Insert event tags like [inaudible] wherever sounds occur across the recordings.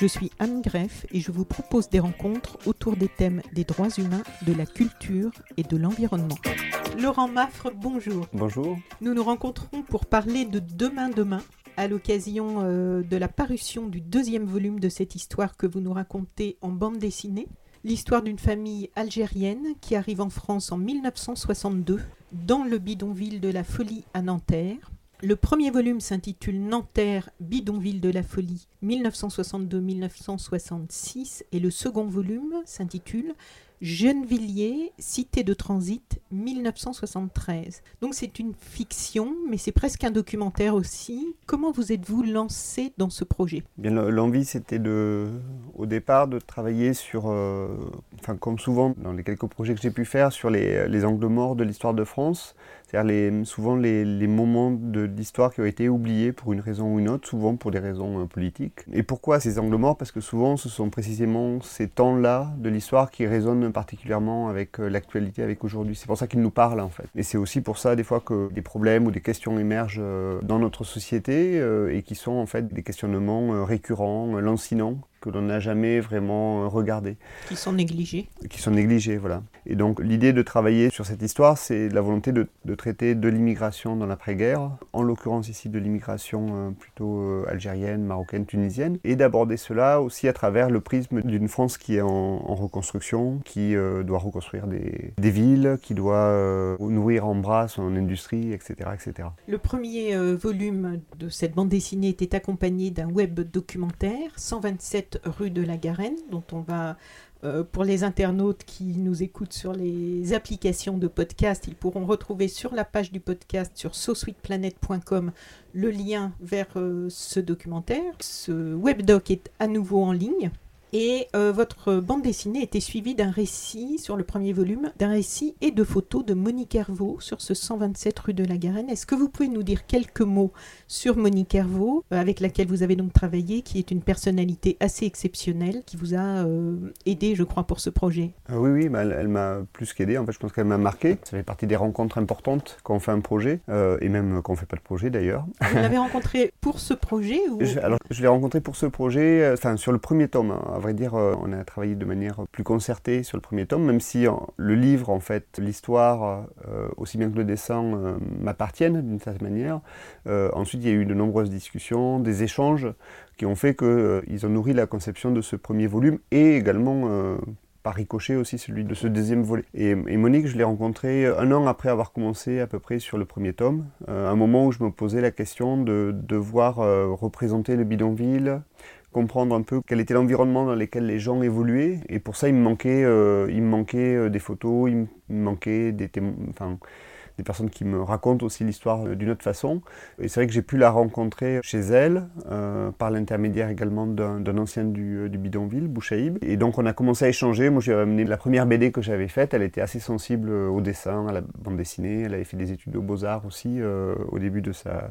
Je suis Anne Greff et je vous propose des rencontres autour des thèmes des droits humains, de la culture et de l'environnement. Laurent Maffre, bonjour. Bonjour. Nous nous rencontrons pour parler de Demain Demain à l'occasion euh, de la parution du deuxième volume de cette histoire que vous nous racontez en bande dessinée. L'histoire d'une famille algérienne qui arrive en France en 1962 dans le bidonville de la Folie à Nanterre. Le premier volume s'intitule Nanterre, bidonville de la folie 1962-1966 et le second volume s'intitule Gennevilliers, cité de transit 1973. Donc c'est une fiction, mais c'est presque un documentaire aussi. Comment vous êtes-vous lancé dans ce projet? L'envie c'était de, au départ, de travailler sur, euh, enfin comme souvent dans les quelques projets que j'ai pu faire, sur les, les angles morts de l'histoire de France. C'est-à-dire souvent les, moments de l'histoire qui ont été oubliés pour une raison ou une autre, souvent pour des raisons euh, politiques. Et pourquoi ces angles morts? Parce que souvent ce sont précisément ces temps-là de l'histoire qui résonnent particulièrement avec euh, l'actualité, avec aujourd'hui. C'est pour ça qu'ils nous parlent en fait. Et c'est aussi pour ça des fois que des problèmes ou des questions émergent euh, dans notre société et qui sont en fait des questionnements récurrents, lancinants, que l'on n'a jamais vraiment euh, regardé. Qui sont négligés. Qui sont négligés, voilà. Et donc l'idée de travailler sur cette histoire, c'est la volonté de, de traiter de l'immigration dans l'après-guerre, en l'occurrence ici de l'immigration euh, plutôt euh, algérienne, marocaine, tunisienne, et d'aborder cela aussi à travers le prisme d'une France qui est en, en reconstruction, qui doit reconstruire des, des, villes, qui doit nourrir en bras son industrie, etc. etc. Le premier volume de cette bande dessinée était accompagné d'un web documentaire, 127 rue de la Garenne, dont on va, euh, pour les internautes qui nous écoutent sur les applications de podcast, ils pourront retrouver sur la page du podcast sur sosweetplanet.com le lien vers euh, ce documentaire. Ce webdoc est à nouveau en ligne. Et euh, votre bande dessinée était suivie d'un récit sur le premier volume, d'un récit et de photos de Monique Hervaux sur ce 127 rue de la Garenne. Est-ce que vous pouvez nous dire quelques mots sur Monique Hervaux, euh, avec laquelle vous avez donc travaillé, qui est une personnalité assez exceptionnelle, qui vous a euh, aidé, je crois, pour ce projet? Oui, oui, bah, elle, m'a plus qu'aidé. En fait, je pense qu'elle m'a marqué. Ça fait partie des rencontres importantes quand on fait un projet, et même quand on ne fait pas de projet d'ailleurs. Vous l'avez rencontré pour ce projet ou... je, Alors, je l'ai rencontré pour ce projet, enfin, sur le premier tome. Hein à vrai dire, euh, on a travaillé de manière plus concertée sur le premier tome, même si le livre, en fait, l'histoire, euh, aussi bien que le dessin, euh, m'appartiennent d'une certaine manière. ensuite, il y a eu de nombreuses discussions, des échanges qui ont fait qu'ils ont nourri la conception de ce premier volume et également par ricochet aussi celui de ce deuxième volet. Et, Monique, je l'ai rencontrée un an après avoir commencé à peu près sur le premier tome, un moment où je me posais la question de devoir représenter le bidonville, comprendre un peu quel était l'environnement dans lequel les gens évoluaient. Et pour ça, il me manquait, euh, il me manquait euh, des photos, il me manquait des témoins, des personnes qui me racontent aussi l'histoire euh, d'une autre façon. Et c'est vrai que j'ai pu la rencontrer chez elle, euh, par l'intermédiaire également d'un ancien du, euh, du, bidonville, Bouchaïb. Et donc on a commencé à échanger. Moi, j'ai amené la première BD que j'avais faite. Elle était assez sensible au dessin, à la bande dessinée. Elle avait fait des études de beaux-arts aussi au début de sa...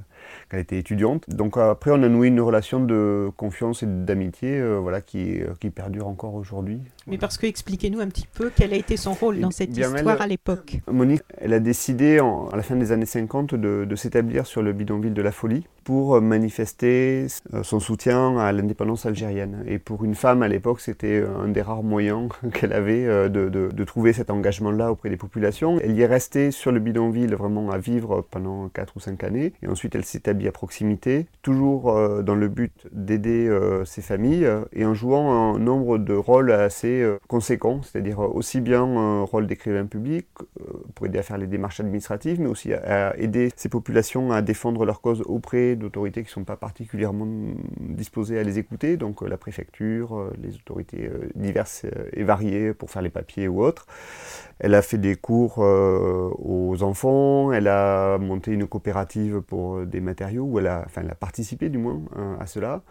quand elle était étudiante. Donc après, on a noué une relation de confiance et d'amitié voilà, qui, qui perdure encore aujourd'hui. Mais parce que expliquez-nous un petit peu quel a été son rôle dans cette histoire à l'époque. Monique, elle a décidé à la fin des années 50 de, s'établir sur le bidonville de la Folie pour manifester euh, son soutien à l'indépendance algérienne. Et pour une femme à l'époque, c'était un des rares moyens [laughs] qu'elle avait euh, de, trouver cet engagement-là auprès des populations. Elle y est restée sur le bidonville vraiment à vivre pendant 4 ou 5 années. Et ensuite, elle s'établit à proximité, toujours euh, dans le but d'aider ses familles et en jouant un nombre de rôles assez conséquents, c'est-à-dire aussi bien un rôle d'écrivain public, pour aider à faire les démarches administratives, mais aussi à, aider ces populations à défendre leurs causes auprès d'autorités qui ne sont pas particulièrement disposées à les écouter, donc la préfecture, les autorités diverses et variées pour faire les papiers ou autres. Elle a fait des cours aux enfants, elle a monté une coopérative pour des matériaux, ou elle a, enfin, elle a participé du moins à cela.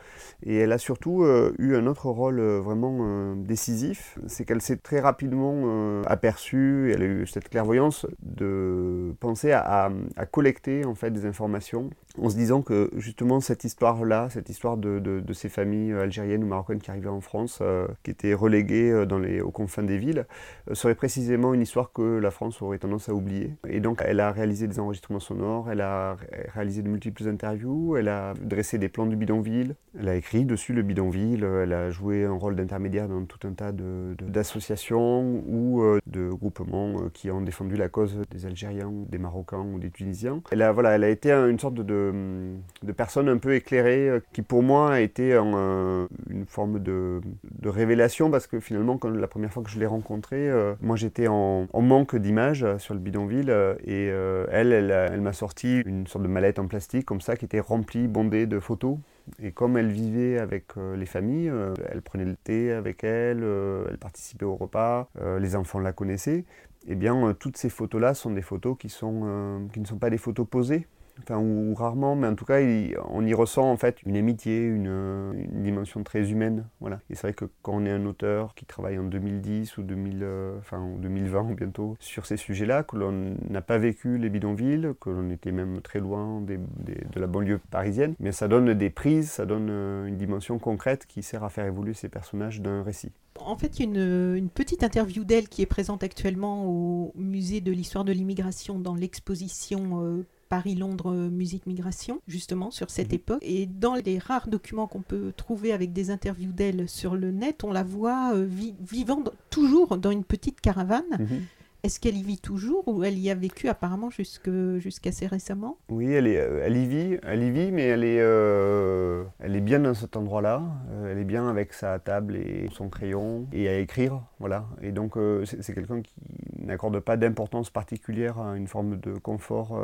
Et elle a surtout eu un autre rôle vraiment décisif, c'est qu'elle s'est très rapidement aperçue, elle a eu cette clairvoyance de penser à, à, collecter en fait des informations en se disant que justement cette histoire-là, cette histoire de, ces familles algériennes ou marocaines qui arrivaient en France, qui étaient reléguées dans les, aux confins des villes, serait précisément une histoire que la France aurait tendance à oublier. Et donc elle a réalisé des enregistrements sonores, elle a réalisé de multiples interviews, elle a dressé des plans du bidonville, elle a écrit dessus le bidonville, elle a joué un rôle d'intermédiaire dans tout un tas d'associations ou euh, de groupements euh, qui ont défendu la cause des Algériens, des Marocains ou des Tunisiens. Elle a, voilà, elle a été une sorte de, de personne un peu éclairée euh, qui pour moi a été une forme de, révélation parce que finalement la première fois que je l'ai rencontrée, moi j'étais en, manque d'images sur le bidonville et elle, elle, m'a sorti une sorte de mallette en plastique comme ça qui était remplie, bondée de photos. Et comme elle vivait avec euh, les familles, euh, elle prenait le thé avec elle, euh, elle participait au repas, les enfants la connaissaient, eh bien toutes ces photos-là sont des photos qui, sont, qui ne sont pas des photos posées, enfin, ou, rarement, mais en tout cas, on y ressent en fait une amitié, une, dimension très humaine. Voilà. Et c'est vrai que quand on est un auteur qui travaille en 2010 ou 2000, euh, enfin, 2020 bientôt sur ces sujets-là, que l'on n'a pas vécu les bidonvilles, que l'on était même très loin de la banlieue parisienne, mais ça donne des prises, ça donne euh, une dimension concrète qui sert à faire évoluer ces personnages d'un récit. En fait, il y a une, petite interview d'elle qui est présente actuellement au musée de l'histoire de l'immigration dans l'exposition euh, Paris-Londres Musique Migration, justement, sur cette mhm. époque. Et dans les rares documents qu'on peut trouver avec des interviews d'elle sur le net, on la voit euh, vivant toujours dans une petite caravane. Mhm. Est-ce qu'elle y vit toujours ou elle y a vécu apparemment jusqu'assez récemment? Oui, elle, est, euh, elle, y vit, elle y vit, mais elle est, euh, elle est bien dans cet endroit-là. Euh, elle est bien avec sa table et son crayon et à écrire, voilà. Et donc c'est quelqu'un qui n'accorde pas d'importance particulière à une forme de confort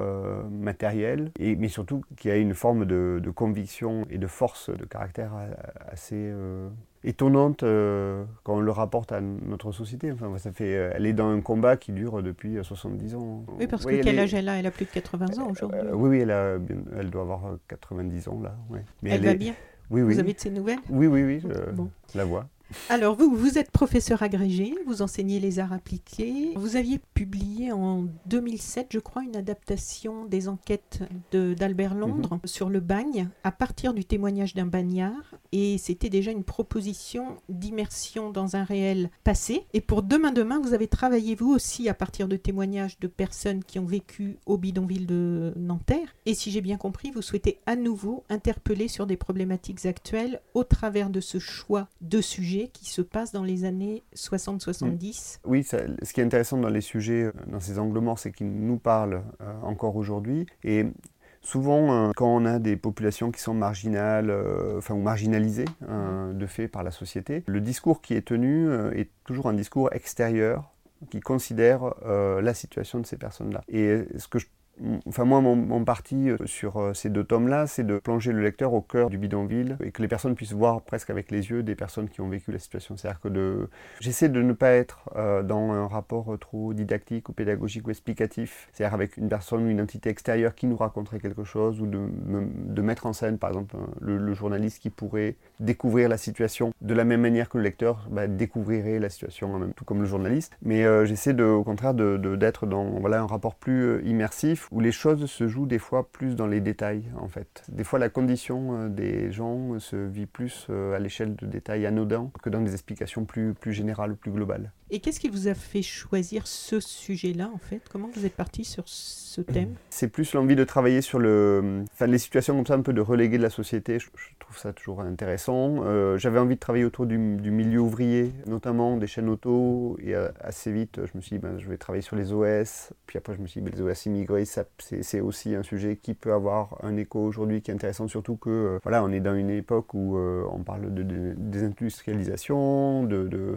matériel, mais surtout qui a une forme de, conviction et de force de caractère assez étonnante euh, quand on le rapporte à notre société. Enfin, ça fait, euh, elle est dans un combat qui dure depuis 70 euh, ans. Oui, parce que quel âge elle a? Elle a plus de 80 ans aujourd'hui. oui, oui, elle, a, elle doit avoir 90 ans là. Mais elle, va bien? Oui, oui. Vous avez de ses nouvelles? Oui, oui, oui, je la vois. Alors, vous, vous êtes professeur agrégé, vous enseignez les arts appliqués. Vous aviez publié en 2007, je crois, une adaptation des enquêtes d'Albert Londres mhm. sur le bagne à partir du témoignage d'un bagnard. Et c'était déjà une proposition d'immersion dans un réel passé. Et pour Demain Demain, vous avez travaillé vous aussi à partir de témoignages de personnes qui ont vécu au bidonville de Nanterre. Et si j'ai bien compris, vous souhaitez à nouveau interpeller sur des problématiques actuelles au travers de ce choix de sujets qui se passe dans les années 60-70. Mm. Oui, ce qui est intéressant dans les sujets, euh, dans ces angles morts, c'est qu'ils nous parlent euh, encore aujourd'hui. Et Souvent, euh, quand on a des populations qui sont marginales, enfin, ou marginalisées mm. de fait par la société, le discours qui est tenu est toujours un discours extérieur qui considère la situation de ces personnes-là. Et ce que je Enfin, moi, mon, parti euh, sur euh, ces deux tomes-là, c'est de plonger le lecteur au cœur du bidonville et que les personnes puissent voir presque avec les yeux des personnes qui ont vécu la situation. C'est-à-dire que j'essaie de ne pas être euh, dans un rapport trop didactique ou pédagogique ou explicatif, c'est-à-dire avec une personne ou une entité extérieure qui nous raconterait quelque chose ou de, mettre en scène, par exemple, le, journaliste qui pourrait découvrir la situation de la même manière que le lecteur bah, découvrirait la situation, tout comme le journaliste. Mais j'essaie au contraire d'être dans voilà, un rapport plus immersif où les choses se jouent des fois plus dans les détails, en fait. Des fois, la condition euh, des gens se vit plus euh, à l'échelle de détails anodins que dans des explications plus, plus générales, plus globales. Et qu'est-ce qui vous a fait choisir ce sujet-là, en fait? Comment vous êtes parti sur ce thème? C'est plus l'envie de travailler sur le, enfin, les situations comme ça, un peu de reléguer de la société. Je, trouve ça toujours intéressant. Euh, j'avais envie de travailler autour du, milieu ouvrier, notamment des chaînes auto. Et assez vite, je me suis dit, ben, je vais travailler sur les OS. Puis après, je me suis dit, ben, les OS immigrés, c'est aussi un sujet qui peut avoir un écho aujourd'hui qui est intéressant, surtout que euh, voilà, on est dans une époque où euh, on parle de, désindustrialisation, de, de,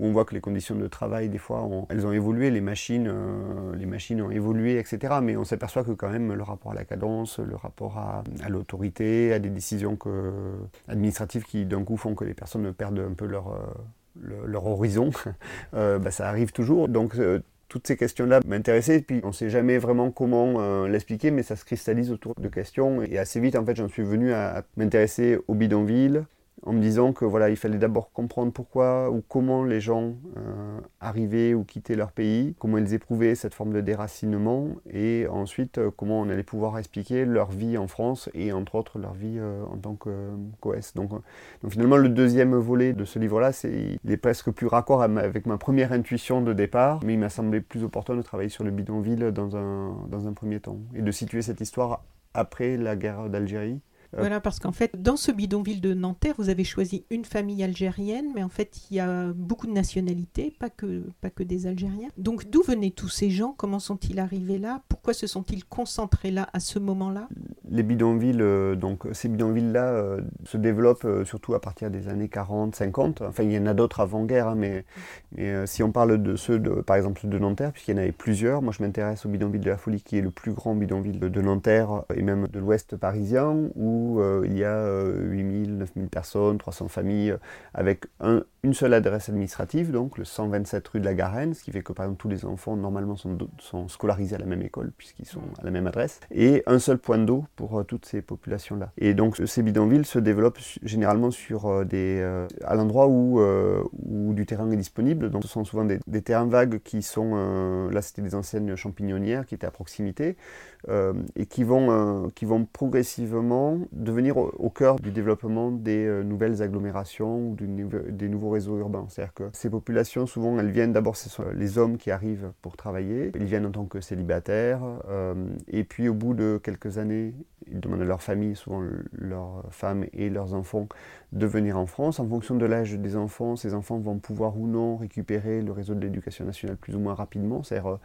où on voit que les conditions conditions de travail, des fois, elles ont évolué, les machines, les machines ont évolué, etc. Mais on s'aperçoit que quand même le rapport à la cadence, le rapport à, l'autorité, à des décisions administratives qui d'un coup font que les personnes perdent un peu leur, leur horizon, [laughs] bah, ça arrive toujours. Donc toutes ces questions-là m'intéressaient, puis on ne sait jamais vraiment comment euh, l'expliquer, mais ça se cristallise autour de questions. Et assez vite, en fait, j'en suis venu à m'intéresser au bidonville, en me disant que voilà, il fallait d'abord comprendre pourquoi ou comment les gens euh, arrivaient ou quittaient leur pays, comment ils éprouvaient cette forme de déracinement, et ensuite euh, comment on allait pouvoir expliquer leur vie en France et entre autres leur vie euh, en tant que coes. Donc, donc, finalement le deuxième volet de ce livre-là, c'est il est presque plus raccord avec ma première intuition de départ, mais il m'a semblé plus opportun de travailler sur le bidonville dans un, dans un premier temps et de situer cette histoire après la guerre d'Algérie voilà, parce qu'en fait, dans ce bidonville de Nanterre, vous avez choisi une famille algérienne, mais en fait, il y a beaucoup de nationalités, pas que, pas que des Algériens. Donc, d'où venaient tous ces gens? Comment sont-ils arrivés là? Pourquoi se sont-ils concentrés là à ce moment-là? Les bidonvilles, euh, donc ces bidonvilles-là euh, se développent surtout à partir des années 40, 50. Enfin, il y en a d'autres avant-guerre, hein, mais, si on parle de ceux, de, par exemple, de Nanterre, puisqu'il y en avait plusieurs, moi je m'intéresse au bidonville de la Folie, qui est le plus grand bidonville de Nanterre et même de l'ouest parisien, où euh, il y a 8000, euh, 9000 personnes, 300 familles, euh, avec une seule adresse administrative, donc le 127 rue de la Garenne, ce qui fait que par exemple tous les enfants normalement sont, sont scolarisés à la même école puisqu'ils sont à la même adresse, et un seul point d'eau pour toutes ces populations-là. Et donc ces bidonvilles se développent généralement sur des, à l'endroit où, où du terrain est disponible, donc ce sont souvent des, des terrains vagues qui sont, là c'était des anciennes champignonnières qui étaient à proximité, euh, et qui vont, euh, qui vont progressivement devenir au, cœur du développement des euh, nouvelles agglomérations ou des nouveaux urbains. C'est-à-dire que ces populations, souvent, elles viennent d'abord, ce les hommes qui arrivent pour travailler, ils viennent en tant que célibataires, et puis au bout de quelques années, ils demandent à leur famille, souvent leurs femmes et leurs enfants, de venir en France. En fonction de l'âge des enfants, ces enfants vont pouvoir ou non récupérer le réseau de l'éducation nationale plus ou moins rapidement, c'est-à-dire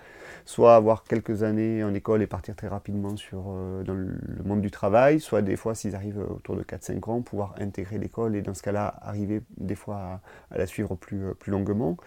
soit avoir quelques années en école et partir très rapidement sur, euh, dans le monde du travail, soit des fois, s'ils arrivent autour de 4-5 ans, pouvoir intégrer l'école et dans ce cas-là, arriver des fois à, la suivre plus, euh, plus longuement.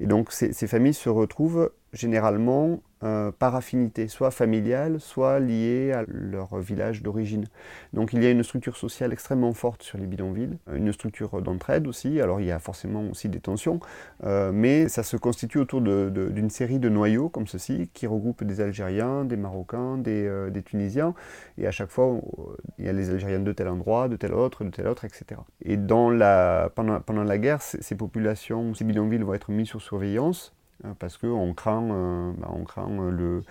Et donc, ces familles se retrouvent généralement euh, par affinité, soit familiale, soit liée à leur village d'origine. Donc il y a une structure sociale extrêmement forte sur les bidonvilles, une structure d'entraide aussi, alors il y a forcément aussi des tensions, euh, mais ça se constitue autour d'une série de noyaux comme ceci, qui regroupent des Algériens, des Marocains, des, euh, Tunisiens, et à chaque fois il y a les Algériens de tel endroit, de tel autre, de tel autre, etc. Et pendant, la guerre, ces populations, ces bidonvilles vont être mis sur surveillance, parce qu'on craint, euh, bah, on craint euh, le,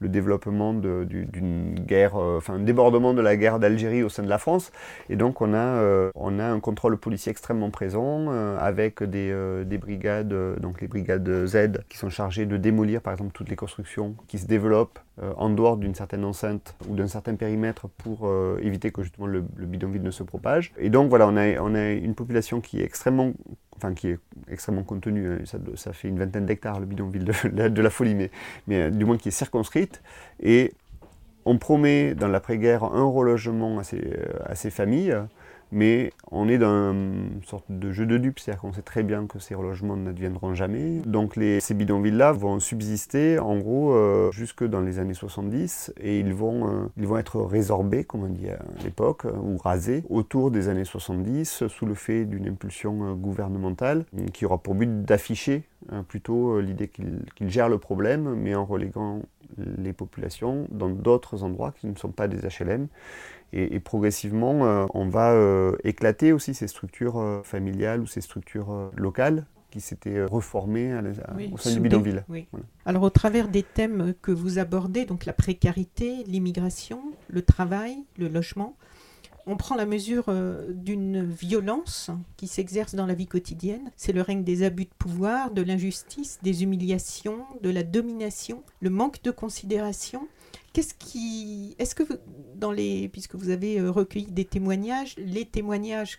le développement d'une guerre, euh, débordement de la guerre d'Algérie au sein de la France. Et donc on a, on a un contrôle policier extrêmement présent avec des, brigades, donc les brigades Z qui sont chargées de démolir par exemple toutes les constructions qui se développent en dehors d'une certaine enceinte ou d'un certain périmètre pour éviter que justement le, le, bidonville ne se propage. Et donc voilà, on a, on a une population qui est extrêmement enfin qui est extrêmement contenu, hein, ça, ça fait une vingtaine d'hectares le bidonville [laughs] de, la folie, mais, mais euh, du moins qui est circonscrite. Et on promet dans l'après-guerre un relogement à ces, euh, à ces familles mais on est dans une sorte de jeu de dupes, c'est-à-dire qu'on sait très bien que ces relogements n'adviendront jamais. Donc les, ces bidonvilles-là vont subsister en gros euh, jusque dans les années 70 et ils vont, euh, ils vont être résorbés, comme on dit à l'époque, euh, ou rasés autour des années 70 sous le fait d'une impulsion gouvernementale qui aura pour but d'afficher plutôt l'idée qu'ils gèrent le problème, mais en reléguant les populations dans d'autres endroits qui ne sont pas des HLM et, progressivement, euh, on va euh, éclater aussi ces structures euh, familiales ou ces structures locales qui s'étaient reformées au sein du bidonville. Alors au travers des thèmes que vous abordez, donc la précarité, l'immigration, le travail, le logement, on prend la mesure d'une violence qui s'exerce dans la vie quotidienne. C'est le règne des abus de pouvoir, de l'injustice, des humiliations, de la domination, le manque de considération Qu'est-ce qui. Est-ce que, dans les. Puisque vous avez euh, recueilli des témoignages, les témoignages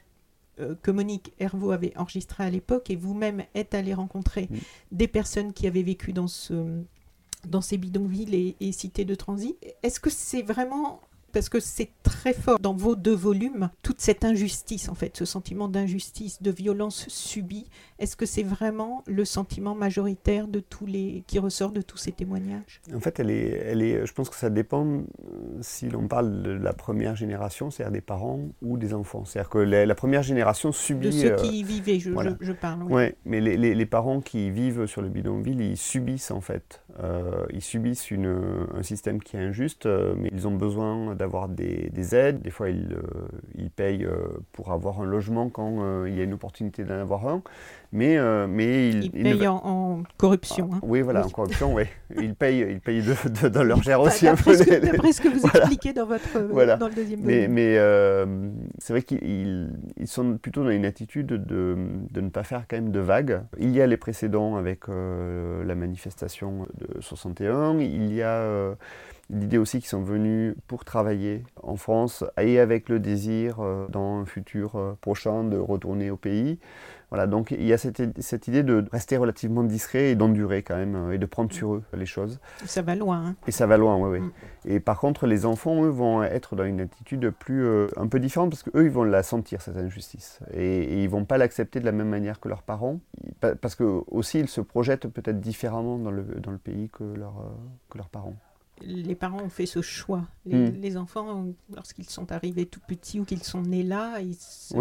euh, que Monique Hervaux avait enregistrés à l'époque et vous-même êtes allé rencontrer des personnes qui avaient vécu dans, ce, dans ces bidonvilles et, cités de transit, est-ce que c'est vraiment parce que c'est très fort dans vos deux volumes, toute cette injustice, en fait, ce sentiment d'injustice, de violence subie. Est-ce que c'est vraiment le sentiment majoritaire de tous les qui ressort de tous ces témoignages? En fait, elle est, elle est, je pense que ça dépend euh, si l'on parle de la première génération, c'est-à-dire des parents ou des enfants. C'est-à-dire que la, première génération subit. De ceux qui y vivaient, je, je, parle. Oui, ouais, mais les, les, les, parents qui vivent sur le bidonville, ils subissent en fait. Euh, ils subissent une, un système qui est injuste, euh, mais ils ont besoin d'avoir des, des, aides. Des fois, ils, ils payent pour avoir un logement quand il y a une opportunité d'en avoir un. Mais, euh, mais ils, ils payent en, corruption. Hein. Oui, voilà, en corruption, oui. [laughs] Ils payent, ils payent de, dans leur gère aussi. D'après ce, que vous [laughs] expliquez dans, votre, dans le deuxième Mais, mais euh, c'est vrai qu'ils ils sont plutôt dans une attitude de, de, ne pas faire quand même de vagues. Il y a les précédents avec euh, la manifestation de 61. Il y a l'idée aussi qu'ils sont venus pour travailler en France et avec le désir dans un futur prochain de retourner au pays. Voilà, donc il y a cette, cette idée de rester relativement discret et d'endurer quand même, euh, et de prendre sur eux les choses. Ça va loin. Hein. Et ça va loin, oui, oui. Mm. Et par contre, les enfants, eux, vont être dans une attitude plus, euh, un peu différente, parce qu'eux, ils vont la sentir, cette injustice. Et, et ils vont pas l'accepter de la même manière que leurs parents, parce que aussi, ils se projettent peut-être différemment dans le, dans le pays que, leur, euh, que leurs parents les parents ont fait ce choix. Les, hmm. enfants, lorsqu'ils sont arrivés tout petits ou qu'ils sont nés là, ce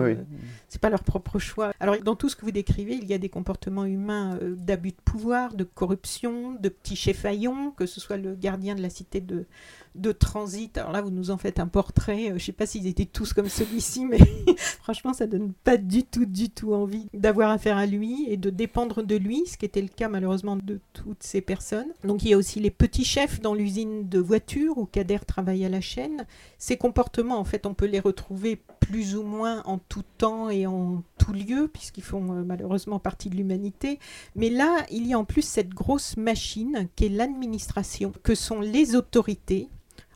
c'est pas leur propre choix. Alors, dans tout ce que vous décrivez, il y a des comportements humains euh, d'abus de pouvoir, de corruption, de petits cheffaillons, que ce soit le gardien de la cité de, de transit. Alors là, vous nous en faites un portrait. Euh, je ne sais pas s'ils étaient tous comme celui-ci, mais [laughs] franchement, ça donne pas du tout, du tout envie d'avoir affaire à lui et de dépendre de lui, ce qui était le cas malheureusement de toutes ces personnes. Donc il y a aussi les petits chefs dans l'usine de voitures où Kader travaille à la chaîne. Ces comportements, en fait, on peut les retrouver plus ou moins en tout temps et en tout lieu, puisqu'ils font euh, malheureusement partie de l'humanité. Mais là, il y a en plus cette grosse machine qui est l'administration, que sont les autorités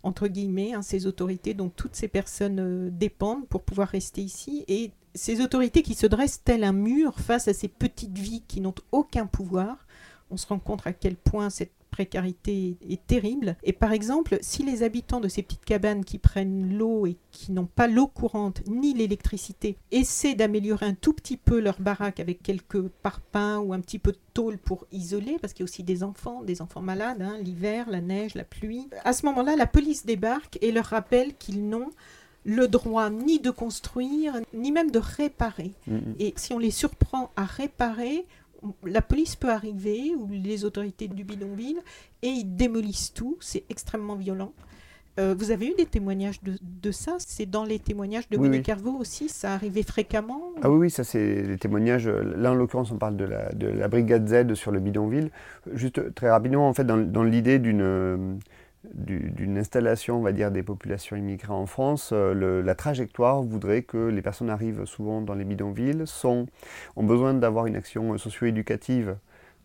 entre guillemets, hein, ces autorités dont toutes ces personnes euh, dépendent pour pouvoir rester ici, et ces autorités qui se dressent tel un mur face à ces petites vies qui n'ont aucun pouvoir. On se rend compte à quel point cette précarité est terrible. Et par exemple, si les habitants de ces petites cabanes qui prennent l'eau et qui n'ont pas l'eau courante ni l'électricité essaient d'améliorer un tout petit peu leur baraque avec quelques parpaings ou un petit peu de tôle pour isoler, parce qu'il y a aussi des enfants, des enfants malades, hein, l'hiver, la neige, la pluie, à ce moment-là, la police débarque et leur rappelle qu'ils n'ont le droit ni de construire, ni même de réparer. Mm-hmm. Et si on les surprend à réparer, la police peut arriver, ou les autorités du bidonville, et ils démolissent tout. C'est extrêmement violent. Euh, vous avez eu des témoignages de, ça? C'est dans les témoignages de oui, Carveau aussi? Ça arrivait fréquemment Ah oui, oui, ça c'est les témoignages. Là, en l'occurrence, on parle de la, de la, brigade Z sur le bidonville. Juste très rapidement, en fait, dans l'idée d'une d'une installation, on va dire, des populations immigrées en France, euh, la trajectoire voudrait que les personnes arrivent souvent dans les bidonvilles, sont, ont besoin d'avoir une action socio-éducative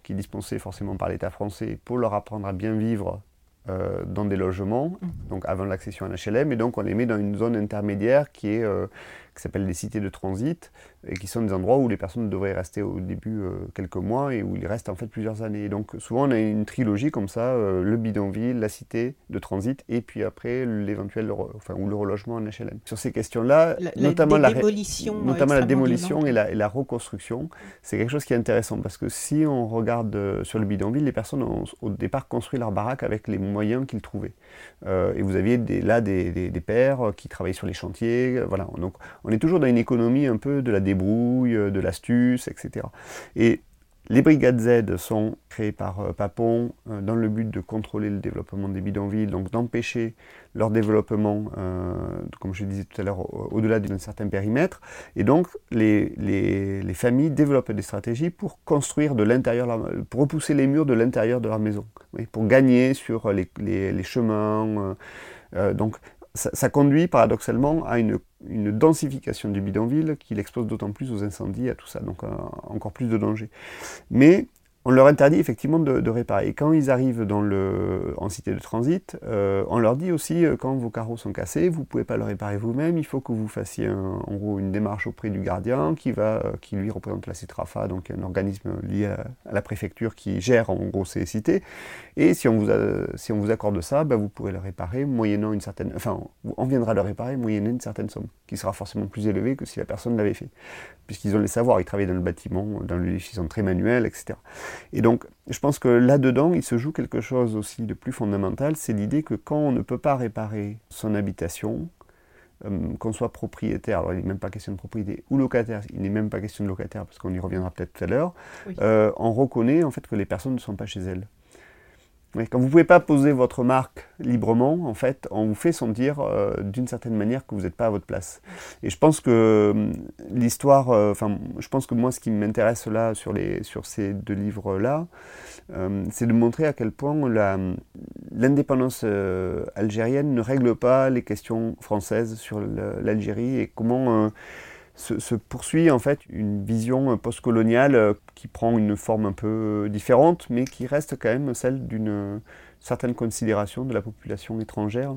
qui est dispensée forcément par l'État français pour leur apprendre à bien vivre euh, dans des logements, mmh. donc avant l'accession à un HLM, et donc on les met dans une zone intermédiaire qui est euh, qui s'appelle des cités de transit, et qui sont des endroits où les personnes devraient rester au début euh, quelques mois et où ils restent en fait plusieurs années. Donc souvent on a une trilogie comme ça, euh, le bidonville, la cité de transit, et puis après l'éventuel enfin, ou le relogement en HLM. Sur ces questions-là, notamment, la, démolition, notamment la démolition et la, et la, reconstruction, c'est quelque chose qui est intéressant parce que si on regarde euh, sur le bidonville, les personnes ont au départ construit leur baraque avec les moyens qu'ils trouvaient. et vous aviez des, là des, des, des, pères qui travaillaient sur les chantiers, voilà. Donc on est toujours dans une économie un peu de la débrouille, de l'astuce, etc. Et les brigades Z sont créées par euh, Papon euh, dans le but de contrôler le développement des bidonvilles, donc d'empêcher leur développement, euh, comme je disais tout à l'heure, au-delà d'un certain périmètre. Et donc, les, les, familles développent des stratégies pour construire de l'intérieur, pour repousser les murs de l'intérieur de leur maison, pour gagner sur les, les chemins. donc, ça, conduit paradoxalement à une, densification du bidonville qui l'expose d'autant plus aux incendies, à tout ça, donc euh, encore plus de danger. Mais on leur interdit effectivement de, réparer. Et quand ils arrivent dans le, en cité de transit, euh, on leur dit aussi euh, quand vos carreaux sont cassés, vous ne pouvez pas le réparer vous-même, il faut que vous fassiez en gros une démarche auprès du gardien qui, va, euh, qui lui représente la CITRAFA, donc un organisme lié à, la préfecture qui gère en gros ces cités. Et si on vous, si on vous accorde ça, ben, vous pourrez le réparer moyennant une certaine. Enfin, on viendra le réparer moyennant une certaine somme, qui sera forcément plus élevée que si la personne l'avait fait. Puisqu'ils ont les savoirs, ils travaillent dans le bâtiment, dans le ils sont très manuels, etc. Et donc, je pense que là-dedans, il se joue quelque chose aussi de plus fondamental, c'est l'idée que quand on ne peut pas réparer son habitation, euh, qu'on soit propriétaire, alors il n'est même pas question de propriété, ou locataire, il n'est même pas question de locataire, parce qu'on y reviendra peut-être tout à l'heure, euh, on reconnaît en fait que les personnes ne sont pas chez elles quand vous ne pouvez pas poser votre marque librement, en fait, on vous fait sentir euh, d'une certaine manière que vous n'êtes pas à votre place. Et je pense que euh, l'histoire, euh, enfin, je pense que moi, ce qui m'intéresse là sur, les, sur ces deux livres-là, c'est de montrer à quel point l'indépendance algérienne ne règle pas les questions françaises sur l'Algérie et comment se, poursuit en fait une vision postcoloniale euh, qui prend une forme un peu différente, mais qui reste quand même celle d'une certaine considération de la population étrangère,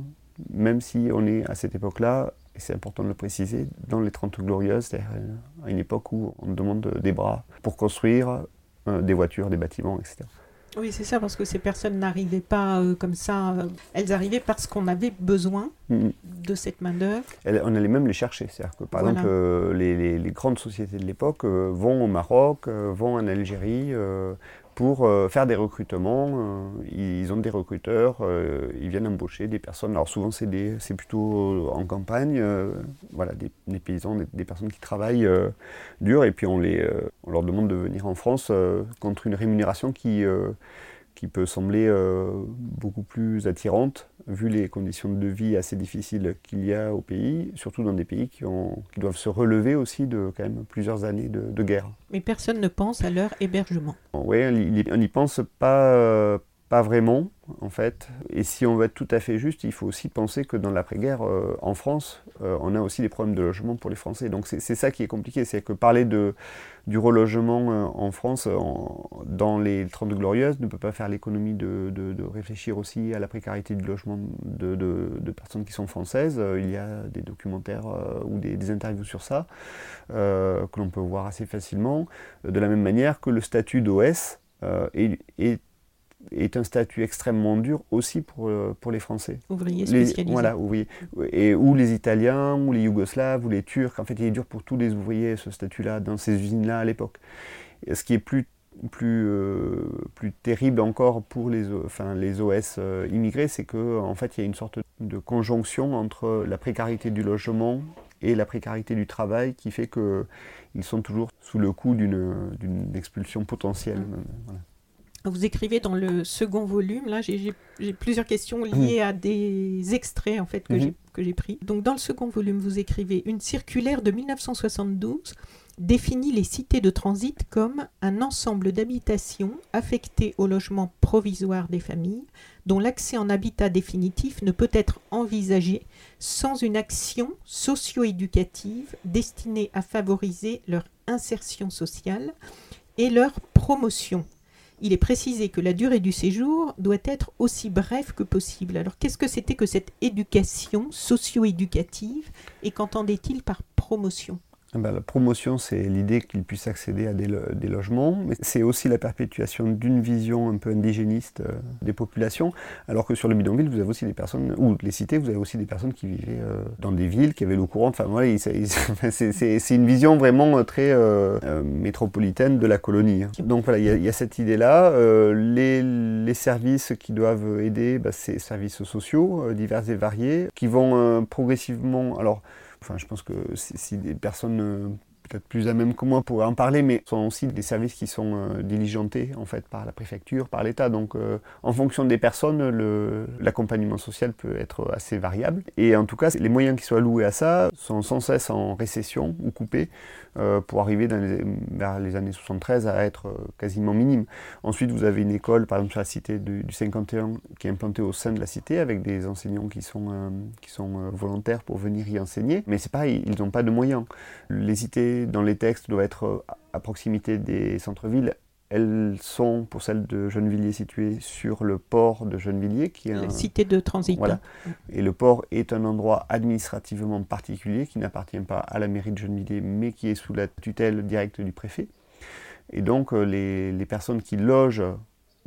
même si on est à cette époque-là, et c'est important de le préciser, dans les Trente Glorieuses, c'est-à-dire à une époque où on demande des bras pour construire euh, des voitures, des bâtiments, etc. Oui, c'est ça, parce que ces personnes n'arrivaient pas euh, comme ça. Euh, elles arrivaient parce qu'on avait besoin mm-hmm. de cette main-d'œuvre. On allait même les chercher. C'est-à-dire que, par exemple, euh, les, les, grandes sociétés de l'époque vont au Maroc, vont en Algérie pour faire des recrutements. ils ont des recruteurs, ils viennent embaucher des personnes. Alors, souvent, c'est plutôt en campagne, voilà, des, paysans, des, personnes qui travaillent dur, et puis on, les, on leur demande de venir en France contre une rémunération qui qui peut sembler euh, beaucoup plus attirante, vu les conditions de vie assez difficiles qu'il y a au pays, surtout dans des pays qui, ont, qui, doivent se relever aussi de quand même plusieurs années de, guerre. Mais personne ne pense à leur hébergement. Oui, on n'y pense pas, euh, pas vraiment, en fait. Et si on veut être tout à fait juste, il faut aussi penser que dans l'après-guerre, euh, en France, euh, on a aussi des problèmes de logement pour les Français. Donc c'est ça qui est compliqué, c'est que parler de, du relogement euh, en France dans les 30 Glorieuses ne peut pas faire l'économie de, de, réfléchir aussi à la précarité du logement de, personnes qui sont françaises. il y a des documentaires ou des, interviews sur ça que l'on peut voir assez facilement. De la même manière que le statut d'OS est est un statut extrêmement dur aussi pour, euh, pour les Français. Ouvriers spécialisés. voilà, ouvriers. Et, ou les Italiens, ou les Yougoslaves, ou les Turcs. En fait, il est dur pour tous les ouvriers, ce statut-là, dans ces usines-là à l'époque. Ce qui est plus, plus, euh, plus terrible encore pour les, enfin, les OS euh, immigrés, c'est qu'en en fait, il y a une sorte de conjonction entre la précarité du logement et la précarité du travail qui fait qu'ils sont toujours sous le coup d'une expulsion potentielle. Mmh. Voilà. Vous écrivez dans le second volume, là j'ai plusieurs questions liées à des extraits en fait mhm. que j'ai pris. Donc dans le second volume, vous écrivez une circulaire de 1972 définit les cités de transit comme un ensemble d'habitations affectées au logement provisoire des familles, dont l'accès en habitat définitif ne peut être envisagé sans une action socio-éducative destinée à favoriser leur insertion sociale et leur promotion il est précisé que la durée du séjour doit être aussi brève que possible. Alors qu'est-ce que c'était que cette éducation socio-éducative et qu'entendait-il par promotion? Ah bah, la promotion, c'est l'idée qu'ils puissent accéder à des, logements, mais c'est aussi la perpétuation d'une vision un peu indigéniste euh, des populations, alors que sur le bidonville, vous avez aussi des personnes, ou les cités, vous avez aussi des personnes qui vivaient euh, dans des villes, qui avaient l'eau courante. Enfin, voilà, [laughs] c'est une vision vraiment euh, très métropolitaine de la colonie. Hein. Donc voilà, il y, a cette idée-là. Les, services qui doivent aider, bah, c'est services sociaux divers et variés, qui vont progressivement... Alors, Enfin, je pense que si, des personnes euh, peut-être plus à même que moi pourraient en parler, mais ce sont aussi des services qui sont euh, diligentés en fait par la préfecture, par l'État. Donc, euh, en fonction des personnes, l'accompagnement social peut être assez variable. Et en tout cas, les moyens qui sont alloués à ça sont sans cesse en récession ou coupés. Euh, pour arriver dans les, vers les années 73 à être euh, quasiment minime. Ensuite, vous avez une école, par exemple sur la cité du, 51, qui est implantée au sein de la cité avec des enseignants qui sont, euh, qui sont volontaires pour venir y enseigner. Mais c'est pareil, ils n'ont pas de moyens. Les cités, dans les textes, doivent être à proximité des centres-villes elles sont, pour celles de Gennevilliers, situées sur le port de Gennevilliers, qui est La cité de transit. Voilà. Et le port est un endroit administrativement particulier qui n'appartient pas à la mairie de Gennevilliers, mais qui est sous la tutelle directe du préfet. Et donc, euh, les, les personnes qui logent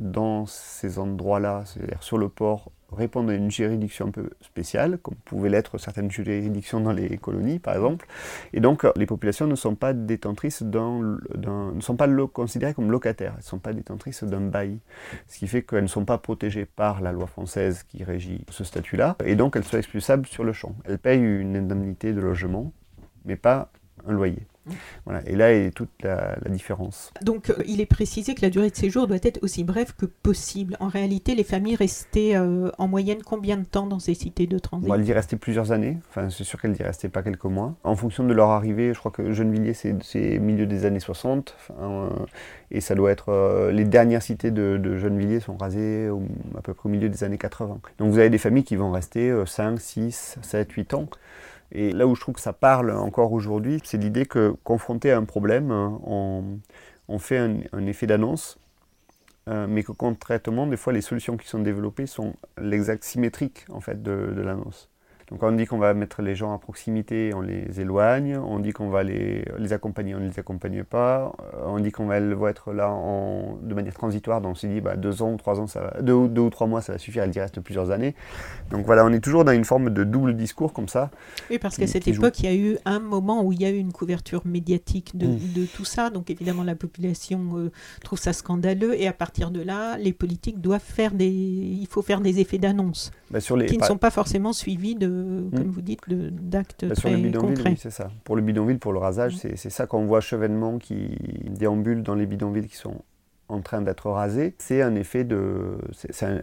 dans ces endroits-là, c'est-à-dire sur le port, répondent à une juridiction un peu spéciale, comme pouvaient l'être certaines juridictions dans les colonies, par exemple. Et donc, les populations ne sont pas détentrices ne sont pas considérées comme locataires, elles ne sont pas détentrices d'un bail, ce qui fait qu'elles ne sont pas protégées par la loi française qui régit ce statut-là, et donc elles sont expulsables sur le champ. Elles payent une indemnité de logement, mais pas un loyer. Voilà. Et là est toute la, différence. Donc, euh, il est précisé que la durée de séjour doit être aussi brève que possible. En réalité, les familles restaient euh, en moyenne combien de temps dans ces cités de transit? Bon, Elles y restaient plusieurs années. Enfin, c'est sûr qu'elles y restaient pas quelques mois. En fonction de leur arrivée, je crois que Gennevilliers, c'est milieu des années 60. Euh, et ça doit être. les dernières cités de, de Gennevilliers sont rasées à peu près au milieu des années 80. Donc, vous avez des familles qui vont rester 5, 6, 7, 8 ans. Et là où je trouve que ça parle encore aujourd'hui, c'est l'idée que confronté à un problème, on, fait un, effet d'annonce, euh, mais que concrètement, des fois, les solutions qui sont développées sont l'exact symétrique en fait de l'annonce. Donc on dit qu'on va mettre les gens à proximité, on les éloigne. On dit qu'on va les, les, accompagner, on ne les accompagne pas. Euh, on dit qu'on va, être là en, de manière transitoire. Donc on s'est dit bah, deux ans ou trois ans, ça va, deux, deux, ou trois mois, ça va suffire. Elle y reste plusieurs années. Donc voilà, on est toujours dans une forme de double discours comme ça. Oui, parce qu'à cette époque, il y a eu un moment où il y a eu une couverture médiatique de, mmh. tout ça. Donc évidemment, la population euh, trouve ça scandaleux. Et à partir de là, les politiques doivent faire des, il faut faire des effets d'annonce bah, qui ne sont pas forcément suivis de Hmm. comme vous dites, d'actes bah, Sur le bidonville, c'est ça. Pour le bidonville, pour le rasage, hmm. c'est ça qu'on voit chevènement qui déambule dans les bidonvilles qui sont en train d'être rasés, c'est un effet de.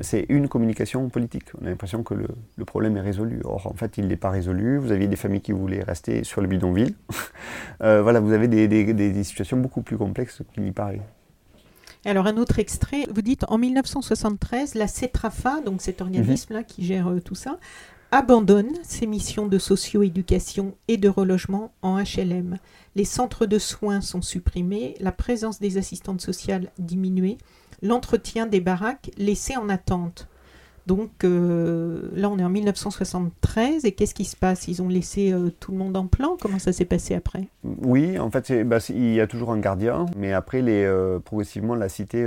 C'est une communication politique. On a l'impression que le, problème est résolu. Or, en fait, il n'est pas résolu. Vous aviez des familles qui voulaient rester sur le bidonville. [laughs] Euh, voilà, vous avez des, des, situations beaucoup plus complexes qu'il n'y paraît. Alors un autre extrait, vous dites en 1973, la CETRAFA, donc cet organisme-là qui gère euh, tout ça, abandonne ses missions de socio-éducation et de relogement en HLM. Les centres de soins sont supprimés, la présence des assistantes sociales diminuée, l'entretien des baraques laissé en attente. Donc euh, là, on est en 1973 et qu'est-ce qui se passe? Ils ont laissé euh, tout le monde en plan? Comment ça s'est passé après? Oui, en fait, bah, il y a toujours un gardien, mais après, euh, progressivement, la cité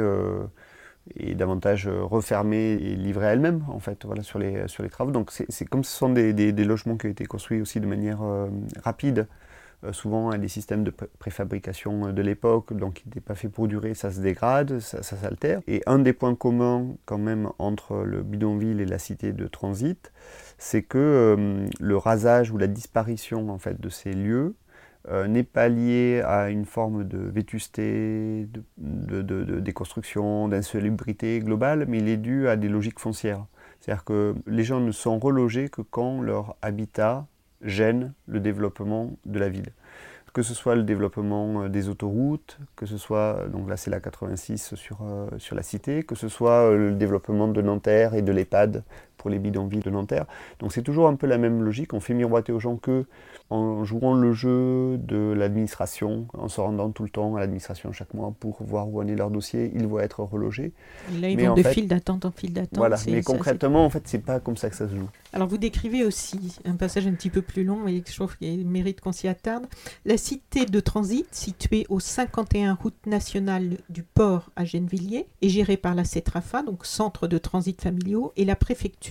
et davantage refermée et livrée à elle-même en fait voilà sur les travaux. Donc c'est comme ce sont des, logements qui ont été construits aussi de manière rapide souvent des systèmes de préfabrication de l'époque donc qui n'étaient pas faits pour durer ça se dégrade ça, s'altère et un des points communs quand même entre le bidonville et la cité de transit c'est que le rasage ou la disparition en fait de ces lieux euh, n'est pas lié à une forme de vétusté, de, déconstruction, d'insalubrité globale, mais il est dû à des logiques foncières. C'est-à-dire que les gens ne sont relogés que quand leur habitat gêne le développement de la ville. Que ce soit le développement euh, des autoroutes, que ce soit, donc là c'est la 86 sur, euh, sur la cité, que ce soit le développement de Nanterre et de l'EHPAD pour les bidonvilles de Nanterre. Donc c'est toujours un peu la même logique, on fait miroiter aux gens que en jouant le jeu de l'administration, en se rendant tout le temps à l'administration chaque mois pour voir où en est leur dossier, ils vont être relogés. là, ils vont de fil d'attente en fil d'attente. Voilà, mais concrètement, en fait, c'est pas comme ça que ça se joue. Alors, vous décrivez aussi un passage un petit peu plus long, et je trouve qu'il mérite qu'on s'y attarde. La cité de transit, située au 51 route nationale du port à Gennevilliers, est gérée par la CETRAFA, donc Centre de transit familiaux, et la préfecture.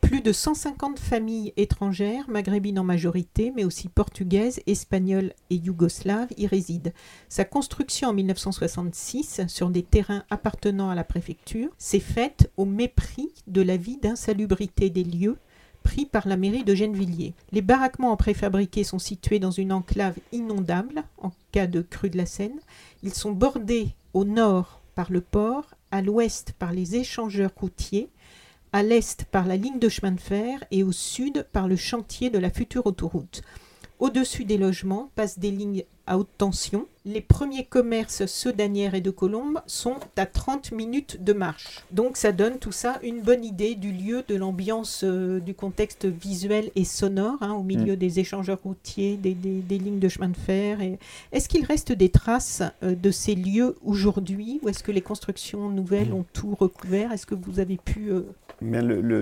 Plus de 150 familles étrangères, maghrébines en majorité, mais aussi portugaises, espagnoles et yougoslaves, y résident. Sa construction en 1966 sur des terrains appartenant à la préfecture s'est faite au mépris de l'avis d'insalubrité des lieux pris par la mairie de Gennevilliers. Les baraquements en préfabriqué sont situés dans une enclave inondable en cas de crue de la Seine. Ils sont bordés au nord par le port, à l'ouest par les échangeurs routiers à l'est par la ligne de chemin de fer et au sud par le chantier de la future autoroute. Au-dessus des logements passent des lignes à haute tension Les premiers commerces, ceux d'Anières et de Colombes, sont à 30 minutes de marche. Donc ça donne tout ça une bonne idée du lieu, de l'ambiance, euh, du contexte visuel et sonore, hein, au milieu Mm. des échangeurs routiers, des, des- des lignes de chemin de fer. Et... Est-ce qu'il reste des traces euh, de ces lieux aujourd'hui ou est-ce que les constructions nouvelles ont tout recouvert? Est-ce que vous avez pu... euh,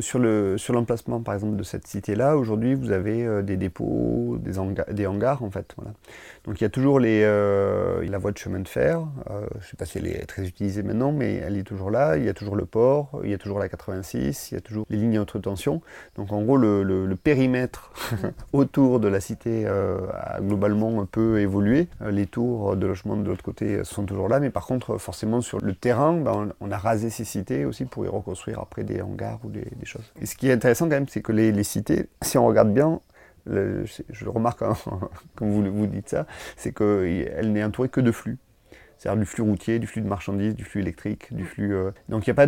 Sur le- sur l'emplacement, par exemple, de cette cité-là, aujourd'hui, vous avez euh, des dépôts, des, hanga- des hangars, en fait. Voilà. Donc il y a toujours les, euh, la voie de chemin de fer. euh, je ne sais pas si elle est très utilisée maintenant, mais elle est toujours là. Il y a toujours le port, il y a toujours la 86, il y a toujours les lignes à haute tension. Donc en gros, le, le- le périmètre [laughs] autour de la cité euh, a globalement un peu évolué. Euh, Les tours de logement de l'autre côté sont toujours là, mais par contre, forcément, sur le terrain, ben, on a rasé ces cités aussi pour y reconstruire après des hangars ou des, des choses. Et ce qui est intéressant quand même, c'est que les, les cités, si on regarde bien, je, le remarque hein, [laughs] quand vous, vous dites ça, c'est qu'elle n'est entourée que de flux. C'est-à-dire du flux routier, du flux de marchandises, du flux électrique, du flux. euh, Donc il n'y a pas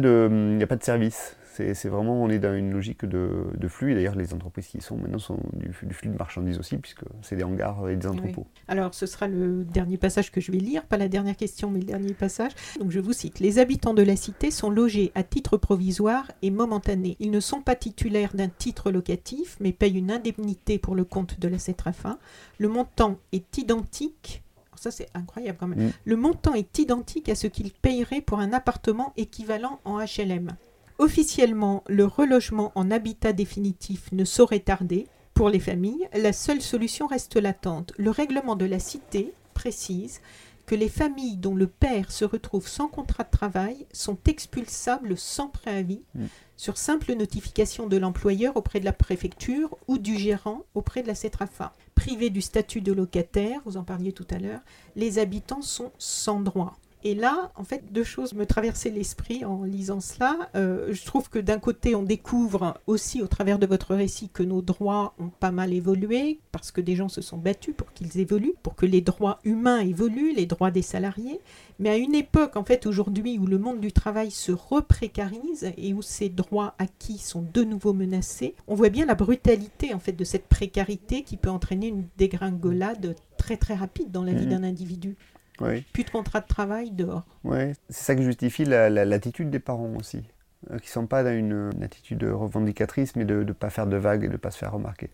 de service. C'est vraiment, on est dans une logique de, de flux. D'ailleurs, les entreprises qui y sont maintenant sont du, du flux de marchandises aussi, puisque c'est des hangars et des entrepôts. Alors, ce sera le dernier passage que je vais lire, pas la dernière question, mais le dernier passage. Donc, je vous cite Les habitants de la cité sont logés à titre provisoire et momentané. Ils ne sont pas titulaires d'un titre locatif, mais payent une indemnité pour le compte de la CETRAFA. Le montant est identique. Ça, c'est incroyable quand même. Mm. Le montant est identique à ce qu'ils paieraient pour un appartement équivalent en HLM. Officiellement, le relogement en habitat définitif ne saurait tarder. Pour les familles, la seule solution reste l'attente. Le règlement de la cité précise que les familles dont le père se retrouve sans contrat de travail sont expulsables sans préavis Mm. sur simple notification de l'employeur auprès de la préfecture ou du gérant auprès de la CETRAFA. Privés du statut de locataire, vous en parliez tout à l'heure, les habitants sont sans droit. Et là, en fait, deux choses me traversaient l'esprit en lisant cela. Euh, je trouve que d'un côté, on découvre aussi au travers de votre récit que nos droits ont pas mal évolué, parce que des gens se sont battus pour qu'ils évoluent, pour que les droits humains évoluent, les droits des salariés. Mais à une époque, en fait, aujourd'hui, où le monde du travail se reprécarise et où ces droits acquis sont de nouveau menacés, on voit bien la brutalité, en fait, de cette précarité qui peut entraîner une dégringolade très très rapide dans la vie Mhm. d'un individu. Oui. Plus de contrat de travail dehors. Ouais, c'est ça qui justifie la- la- l'attitude des parents aussi, euh, qui ne sont pas dans une, une attitude revendicatrice, mais de ne pas faire de vagues et de ne pas se faire remarquer.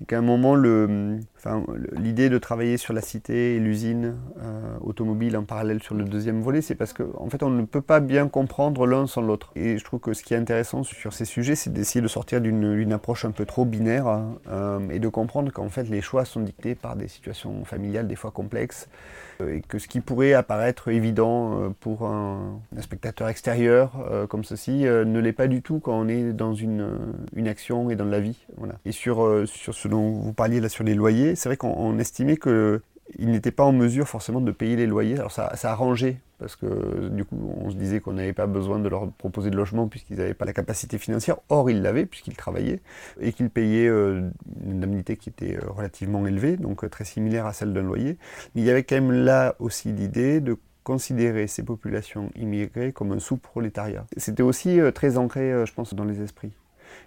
Et qu'à un moment, le, enfin, l'idée de travailler sur la cité et l'usine euh, automobile en parallèle sur le deuxième volet, c'est parce qu'en en fait, on ne peut pas bien comprendre l'un sans l'autre. Et je trouve que ce qui est intéressant sur ces sujets, c'est d'essayer de sortir d'une approche un peu trop binaire euh, et de comprendre qu'en fait, les choix sont dictés par des situations familiales des fois complexes euh, et que ce qui pourrait apparaître évident pour un, un spectateur extérieur comme ceci ne l'est pas du tout quand on est dans une, une action et dans la vie. Voilà. Et sur, sur ce dont vous parliez là sur les loyers, c'est vrai qu'on on estimait que ils n'étaient pas en mesure forcément de payer les loyers. Alors ça, ça a arrangé, parce que du coup on se disait qu'on n'avait pas besoin de leur proposer de logement puisqu'ils n'avaient pas la capacité financière. Or ils l'avaient puisqu'ils travaillaient et qu'ils payaient euh, une indemnité qui était euh, relativement élevée, donc euh, très similaire à celle d'un loyer. Mais il y avait quand même là aussi l'idée de considérer ces populations immigrées comme un sous-prolétariat. C'était aussi très ancré, je pense, dans les esprits.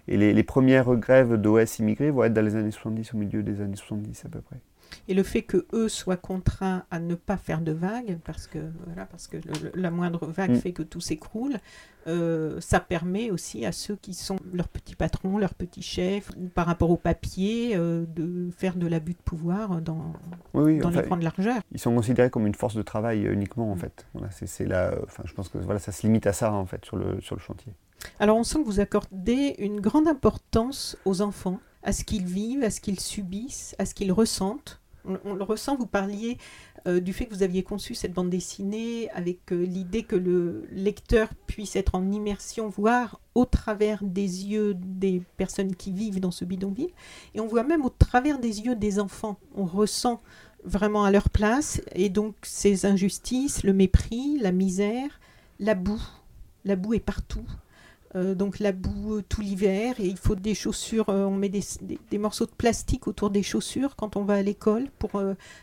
Et les, les premières grèves d'OS immigrés vont être dans les années 70, au milieu des années 70 à peu près. Et le fait que eux soient contraints à ne pas faire de vagues, parce que, voilà, parce que le- la moindre vague Mm. fait que tout s'écroule, euh, ça permet aussi à ceux qui sont leurs petits patrons, leurs petits chefs, ou par rapport au papier, euh, de faire de l'abus de pouvoir dans, Oui, oui, dans les grandes largeurs. ils sont considérés comme une force de travail euh, uniquement en fait. Voilà, c'est, enfin, je pense que voilà, ça se limite à ça en fait sur le, sur le chantier. Alors on sent que vous accordez une grande importance aux enfants, à ce qu'ils vivent, à ce qu'ils subissent, à ce qu'ils ressentent. On, le ressent, vous parliez euh, du fait que vous aviez conçu cette bande dessinée avec euh, l'idée que le lecteur puisse être en immersion, voir au travers des yeux des personnes qui vivent dans ce bidonville. Et on voit même au travers des yeux des enfants. On ressent vraiment à leur place et donc ces injustices, le mépris, la misère, la boue. La boue est partout. Euh, donc la boue euh, tout l'hiver et il faut des chaussures, euh, on met des, morceaux de plastique autour des chaussures quand on va à l'école pour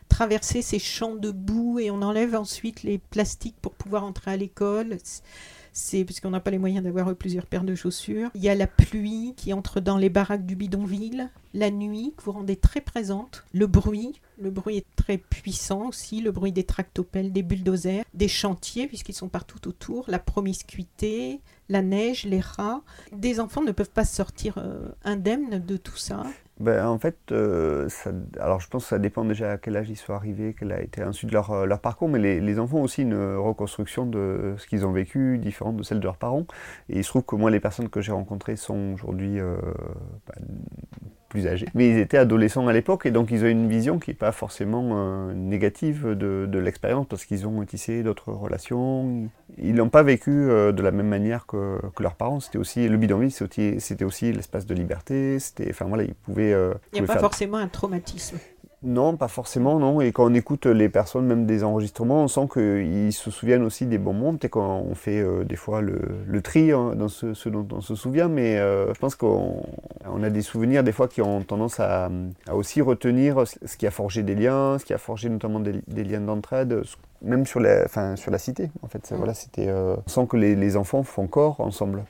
traverser ces champs de boue et on enlève ensuite les plastiques pour pouvoir entrer à l'école. C'est- parce qu'on n'a pas les moyens d'avoir plusieurs paires de chaussures. Il y a la pluie qui entre dans les baraques du bidonville la nuit, que vous rendez très présente, le bruit. Le bruit est très puissant aussi, le bruit des tractopelles, des bulldozers, des chantiers, puisqu'ils sont partout autour, la promiscuité, la neige, les rats. Des enfants ne peuvent pas sortir euh, indemnes de tout ça. Ben, en fait, euh, ça, alors je pense que ça dépend déjà à quel âge ils sont arrivés, quel a été ensuite leur, euh, leur parcours, mais les, les, enfants ont aussi une reconstruction de ce qu'ils ont vécu, différente de celle de leurs parents. Et il se trouve que moi, les personnes que j'ai rencontrées sont aujourd'hui euh, bah, plus âgés. Mais ils étaient adolescents à l'époque et donc ils ont une vision qui n'est pas forcément euh, négative de, de l'expérience parce qu'ils ont tissé d'autres relations. Ils l'ont pas vécu euh, de la même manière que, que leurs parents. C'était aussi le bidonville, c'était aussi l'espace de liberté. C'était, enfin voilà, ils pouvaient. Euh, Il n'y a pas faire... forcément un traumatisme. Non, pas forcément, non. Et quand on écoute les personnes, même des enregistrements, on sent qu'ils se souviennent aussi des bons moments. Peut-être quand on fait euh, des fois le, le tri hein, dans ce, ce, dont on se souvient, mais euh, je pense qu'on on a des souvenirs des fois qui ont tendance à, à, aussi retenir ce qui a forgé des liens, ce qui a forgé notamment des, des liens d'entraide, même sur la, enfin, sur la cité. En fait, voilà, c'était. Euh, on sent que les, les enfants font corps ensemble.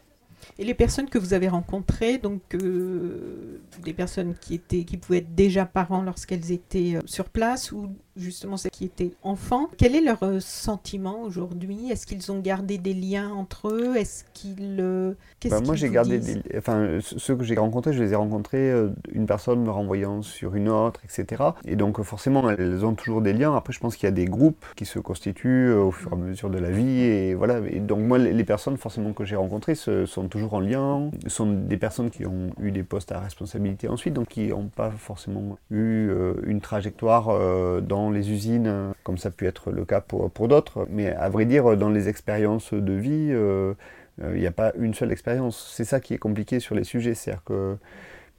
Et les personnes que vous avez rencontrées, donc euh, des personnes qui, étaient, qui pouvaient être déjà parents lorsqu'elles étaient euh, sur place ou justement celles qui étaient enfants, quel est leur euh, sentiment aujourd'hui? Est-ce qu'ils ont gardé des liens entre eux? Est-ce qu'ils. Euh, bah, moi, j'ai gardé des. Enfin, ceux que j'ai rencontrés, je les ai rencontrés, euh, une personne me renvoyant sur une autre, etc. Et donc, forcément, elles ont toujours des liens. Après, je pense qu'il y a des groupes qui se constituent au fur et à mesure de la vie. Et voilà. Et donc, moi, les personnes, forcément, que j'ai rencontrées sont toujours en lien. Ce sont des personnes qui ont eu des postes à responsabilité ensuite, donc qui n'ont pas forcément eu une trajectoire dans les usines, comme ça a pu être le cas pour, d'autres. Mais à vrai dire, dans les expériences de vie, euh, il n'y a pas une seule expérience. C'est ça qui est compliqué sur les sujets. C'est-à-dire que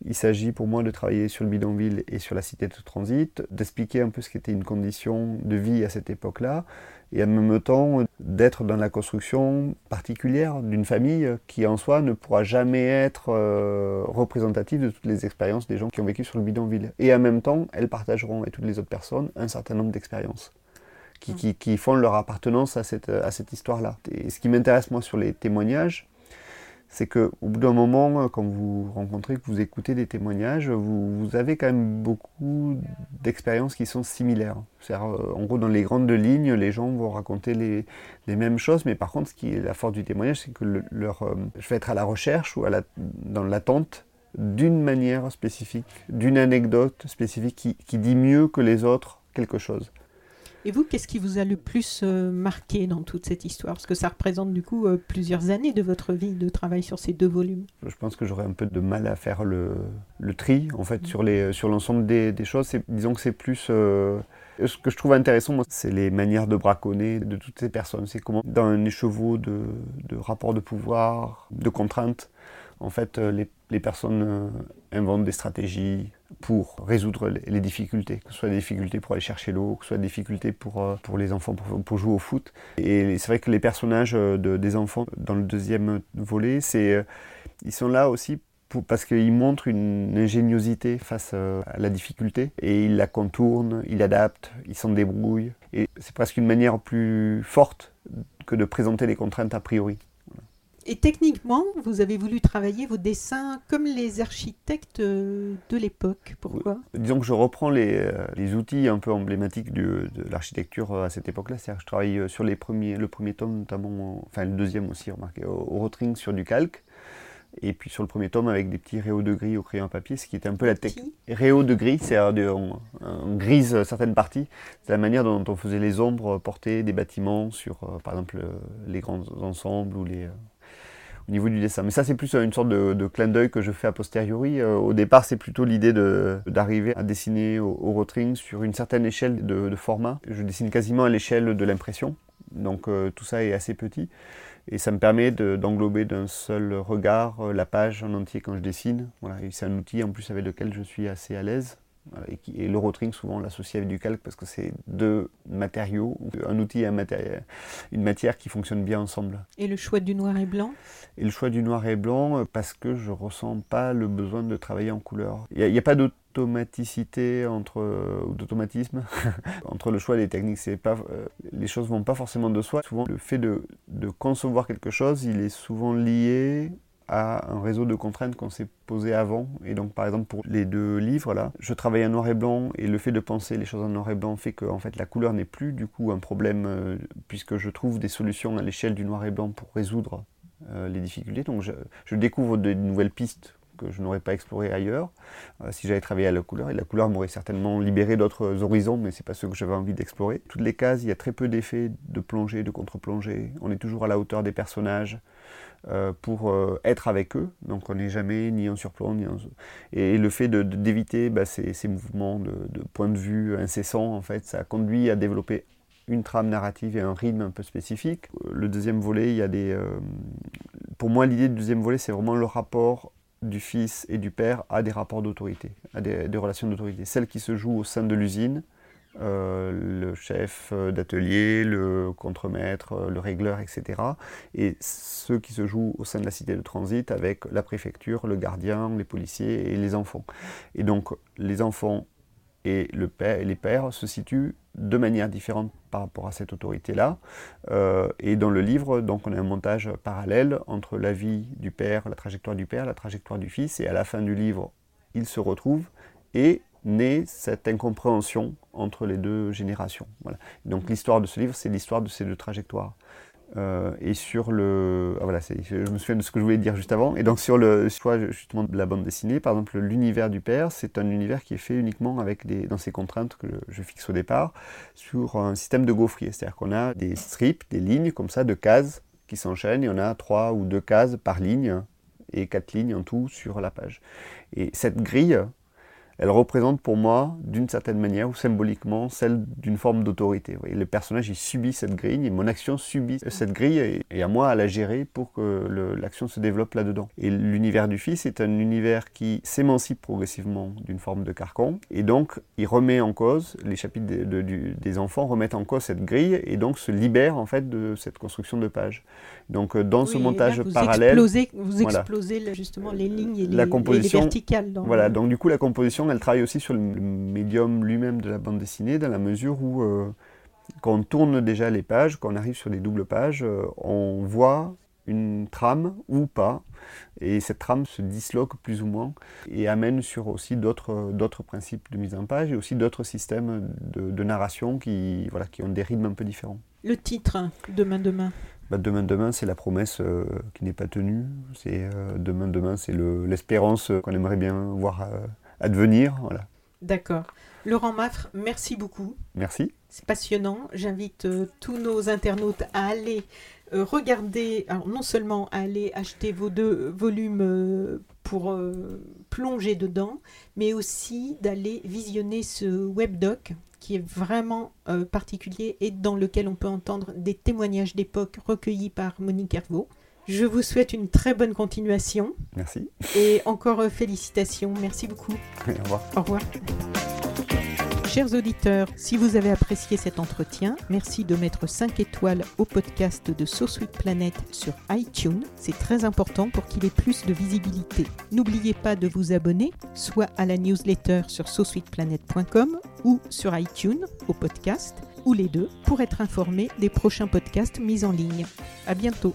il s'agit pour moi de travailler sur le bidonville et sur la cité de transit, d'expliquer un peu ce qu'était une condition de vie à cette époque-là, et en même temps d'être dans la construction particulière d'une famille qui en soi ne pourra jamais être euh, représentative de toutes les expériences des gens qui ont vécu sur le bidonville. Et en même temps, elles partageront avec toutes les autres personnes un certain nombre d'expériences. Qui, qui, qui, font leur appartenance à cette, à cette histoire-là. Et ce qui m'intéresse moi sur les témoignages, c'est qu'au bout d'un moment, quand vous rencontrez, que vous écoutez des témoignages, vous, avez quand même beaucoup d'expériences qui sont similaires. Euh, en gros, dans les grandes lignes, les gens vont raconter les, mêmes choses, mais par contre, ce qui est la force du témoignage, c'est que le, leur, euh, je vais être à la recherche ou à la, dans l'attente d'une manière spécifique, d'une anecdote spécifique qui dit mieux que les autres quelque chose. Et vous, qu'est-ce qui vous a le plus euh, marqué dans toute cette histoire? Parce que ça représente du coup euh, plusieurs années de votre vie de travail sur ces deux volumes. Je pense que j'aurais un peu de mal à faire le, le tri, en fait, sur, les, sur l'ensemble des, des choses. Disons que c'est plus... Euh, ce que je trouve intéressant, moi, c'est les manières de braconner de toutes ces personnes. C'est comment, dans un écheveau de, de rapports de pouvoir, de contraintes, en fait, les, les personnes inventent des stratégies, pour résoudre les difficultés, que ce soit des difficultés pour aller chercher l'eau, que ce soit des difficultés pour, euh, pour les enfants, pour, jouer au foot. Et c'est vrai que les personnages de, des enfants dans le deuxième volet, c'est, euh, ils sont là aussi parce qu'ils montrent une ingéniosité face euh, à la difficulté et ils la contournent, ils l'adaptent, ils s'en débrouillent. Et c'est presque une manière plus forte que de présenter les contraintes a priori. Et techniquement, vous avez voulu travailler vos dessins comme les architectes de l'époque. Pourquoi? Disons que je reprends les, euh, les, outils un peu emblématiques de, de l'architecture à cette époque-là. C'est-à-dire que je travaille euh, sur les premiers, le premier tome, notamment, enfin le deuxième aussi, remarquez, au, au rotring sur du calque. Et puis sur le premier tome avec des petits réaux de gris au crayon à papier, ce qui était un peu la technique. Réaux de gris, c'est on, on, grise certaines parties. C'est la manière dont on faisait les ombres porter des bâtiments sur, euh, par exemple, les grands ensembles ou les, au niveau du dessin. Mais ça, c'est plus une sorte de, clin d'œil que je fais a posteriori. Euh, au départ, c'est plutôt l'idée d'arriver à dessiner au, au, sur une certaine échelle de, format. Je dessine quasiment à l'échelle de l'impression. Donc euh, tout ça est assez petit. Et ça me permet d'englober d'un seul regard euh, la page en entier quand je dessine. Voilà. c'est un outil en plus avec lequel je suis assez à l'aise. Et, et, le rotring, souvent, on l'associe avec du calque parce que c'est deux matériaux, un outil et un matériel, une matière qui fonctionnent bien ensemble. Et le choix du noir et blanc? Et le choix du noir et blanc euh, parce que je ressens pas le besoin de travailler en couleur. Il n'y a, a, pas d'automaticité entre ou d'automatisme [laughs] entre le choix des techniques c'est pas euh, les choses vont pas forcément de soi souvent le fait de, de concevoir quelque chose il est souvent lié à un réseau de contraintes qu'on s'est posé avant. Et donc, par exemple, pour les deux livres, là, je travaille en noir et blanc, et le fait de penser les choses en noir et blanc fait que en fait, la couleur n'est plus du coup un problème, euh, puisque je trouve des solutions à l'échelle du noir et blanc pour résoudre euh, les difficultés. Donc, je, découvre de nouvelles pistes que je n'aurais pas exploré ailleurs euh, si j'avais travaillé à la couleur. Et la couleur m'aurait certainement libéré d'autres horizons, mais ce n'est pas ce que j'avais envie d'explorer. Toutes les cases, il y a très peu d'effets de plongée, de contre-plongée. On est toujours à la hauteur des personnages. Euh, pour euh, être avec eux. Donc on n'est jamais ni en surplomb, ni en... Et le fait d'éviter bah, ces, mouvements de, de, point de vue incessants, en fait, ça conduit à développer une trame narrative et un rythme un peu spécifique. Le deuxième volet, il y a des... pour moi, l'idée du deuxième volet, c'est vraiment le rapport du fils et du père à des rapports d'autorité, à des relations d'autorité. Celles qui se jouent au sein de l'usine, euh, le chef d'atelier, le contremaître, le régleur, etc. Et ceux qui se jouent au sein de la cité de transit avec la préfecture, le gardien, les policiers et les enfants. Et donc les enfants et les pères se situent de manière différente par rapport à cette autorité-là. Euh, et dans le livre, donc, on a un montage parallèle entre la vie du père, la trajectoire du père, la trajectoire du fils, et à la fin du livre, ils se retrouvent et naît cette incompréhension entre les deux générations. Voilà. Donc l'histoire de ce livre, c'est l'histoire de ces deux trajectoires. Euh, et sur le. Ah, voilà, je me souviens de ce que je voulais dire juste avant. Et donc, sur le choix justement de la bande dessinée, par exemple, l'univers du père, c'est un univers qui est fait uniquement avec des, dans ces contraintes que je fixe au départ, sur un système de gaufrier. C'est-à-dire qu'on a des strips, des lignes comme ça, de cases qui s'enchaînent, et on a trois ou deux cases par ligne, et quatre lignes en tout sur la page. Et cette grille, elle représente pour moi, d'une certaine manière ou symboliquement, celle d'une forme d'autorité. Le personnage, il subit cette grille, et mon action subit cette grille, et, à moi à la gérer pour que l'action se développe là-dedans. Et l'univers du fils est un univers qui s'émancipe progressivement d'une forme de carcan, et donc il remet en cause, les chapitres des enfants remettent en cause cette grille, et donc se libère en fait de cette construction de pages. Donc euh, dans ce montage vous parallèle... Explosez, vous explosez justement les lignes et les, la composition, et les verticales. Dans voilà, donc du coup la composition elle travaille aussi sur le médium lui-même de la bande dessinée, dans la mesure où, euh, quand on tourne déjà les pages, quand on arrive sur des doubles pages, euh, on voit une trame ou pas, et cette trame se disloque plus ou moins, et amène sur aussi d'autres principes de mise en page, et aussi d'autres systèmes de, de, narration qui, voilà, qui ont des rythmes un peu différents. Le titre, Demain Demain? Bah, demain, demain, c'est la promesse euh, qui n'est pas tenue. C'est demain, demain, c'est l'espérance qu'on aimerait bien voir advenir. Voilà. D'accord. Laurent Maffre, merci beaucoup. Merci. C'est passionnant. J'invite euh, tous nos internautes à aller euh, regarder, alors non seulement à aller acheter vos deux volumes euh, pour plonger dedans, mais aussi d'aller visionner ce webdoc qui est vraiment particulier et dans lequel on peut entendre des témoignages d'époque recueillis par Monique Hervaux. Je vous souhaite une très bonne continuation. Merci. Et encore euh, félicitations. Merci beaucoup. au revoir. Au revoir. Chers auditeurs, si vous avez apprécié cet entretien, merci de mettre 5 étoiles au podcast de So Sweet Planet sur iTunes. C'est très important pour qu'il ait plus de visibilité. N'oubliez pas de vous abonner, soit à la newsletter sur sosweetplanet.com ou sur iTunes au podcast, ou les deux, pour être informé des prochains podcasts mis en ligne. À bientôt.